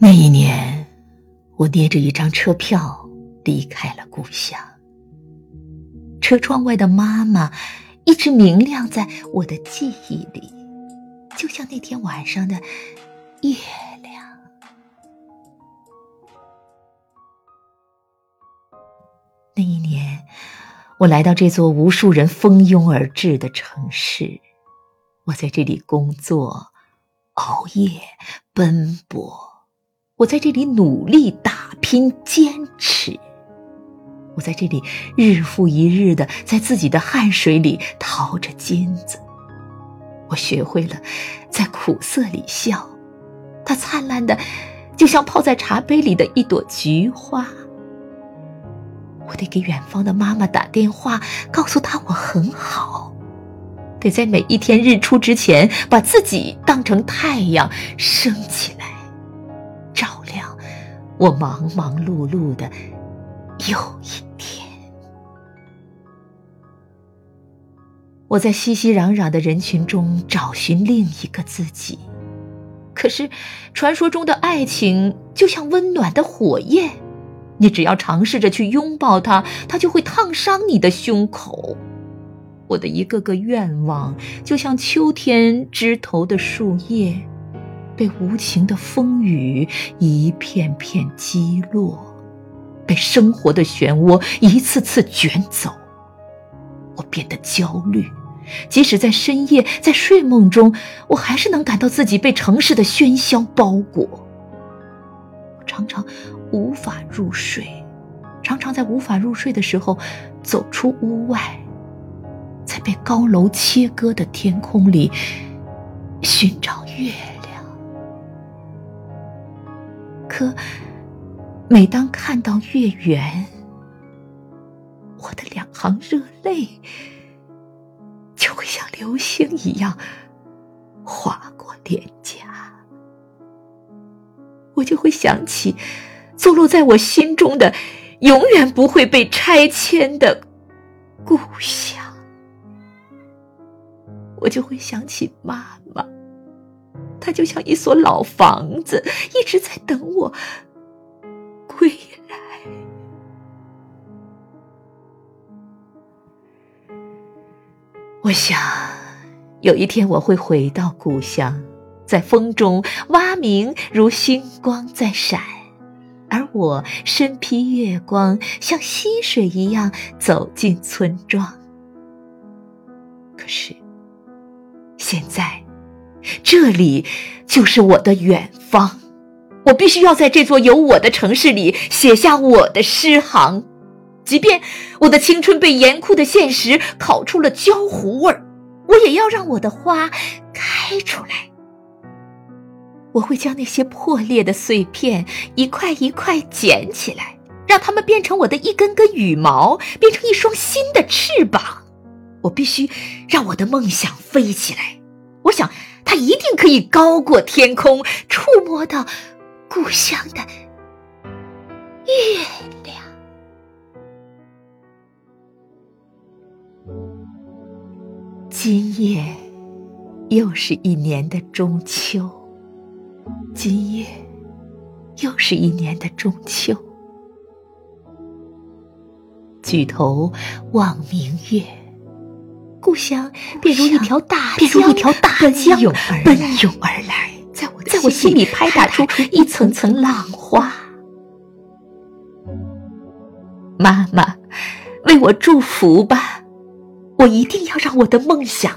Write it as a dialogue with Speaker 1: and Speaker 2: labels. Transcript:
Speaker 1: 那一年我捏着一张车票离开了故乡。车窗外的妈妈一直明亮在我的记忆里，就像那天晚上的月亮。那一年，我来到这座无数人蜂拥而至的城市，我在这里工作、熬夜、奔波。我在这里努力打拼、坚持，我在这里日复一日的在自己的汗水里淘着金子。我学会了在苦涩里笑，它灿烂的就像泡在茶杯里的一朵菊花。我得给远方的妈妈打电话，告诉她我很好。得在每一天日出之前，把自己当成太阳升起来。我忙忙碌碌的又一天，我在熙熙攘攘的人群中找寻另一个自己。可是，传说中的爱情就像温暖的火焰，你只要尝试着去拥抱它，它就会烫伤你的胸口。我的一个个愿望，就像秋天枝头的树叶。被无情的风雨一片片击落，被生活的漩涡一次次卷走。我变得焦虑，即使在深夜，在睡梦中，我还是能感到自己被城市的喧嚣包裹。我常常无法入睡，常常在无法入睡的时候走出屋外，在被高楼切割的天空里寻找月。可每当看到月圆，我的两行热泪就会像流星一样划过脸颊，我就会想起坐落在我心中的、永远不会被拆迁的故乡，我就会想起妈妈。它就像一所老房子，一直在等我归来。我想，有一天我会回到故乡，在风中蛙鸣如星光在闪，而我身披月光，像溪水一样走进村庄。可是，现在。这里就是我的远方，我必须要在这座有我的城市里写下我的诗行，即便我的青春被严酷的现实烤出了焦糊味儿，我也要让我的花开出来。我会将那些破裂的碎片一块一块捡起来，让它们变成我的一根根羽毛，变成一双新的翅膀。我必须让我的梦想飞起来。想。它一定可以高过天空，触摸到故乡的月亮。今夜又是一年的中秋，今夜又是一年的中秋。举头望明月。故乡便如一条大江，奔涌而来，在我在我心里拍打出一层层浪花。妈妈，为我祝福吧！我一定要让我的梦想